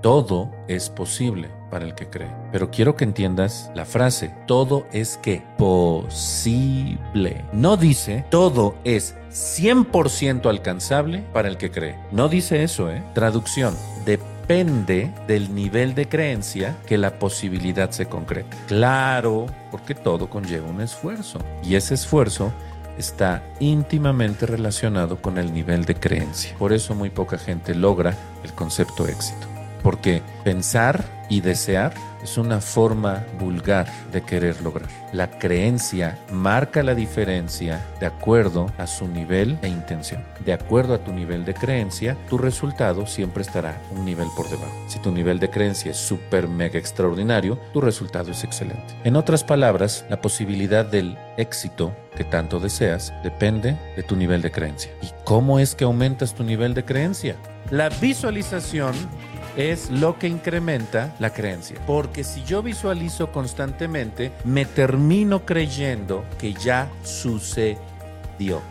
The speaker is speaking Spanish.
Todo es posible para el que cree. Pero quiero que entiendas la frase, todo es que posible. No dice, todo es 100% alcanzable para el que cree. No dice eso, ¿eh? Traducción, depende del nivel de creencia que la posibilidad se concrete. Claro, porque todo conlleva un esfuerzo. Y ese esfuerzo está íntimamente relacionado con el nivel de creencia. Por eso muy poca gente logra el concepto éxito porque pensar y desear es una forma vulgar de querer lograr. La creencia marca la diferencia de acuerdo a su nivel e intención. De acuerdo a tu nivel de creencia, tu resultado siempre estará un nivel por debajo. Si tu nivel de creencia es súper mega extraordinario, tu resultado es excelente. En otras palabras, la posibilidad del éxito que tanto deseas depende de tu nivel de creencia. ¿Y cómo es que aumentas tu nivel de creencia? La visualización es lo que incrementa la creencia. Porque si yo visualizo constantemente, me termino creyendo que ya sucedió.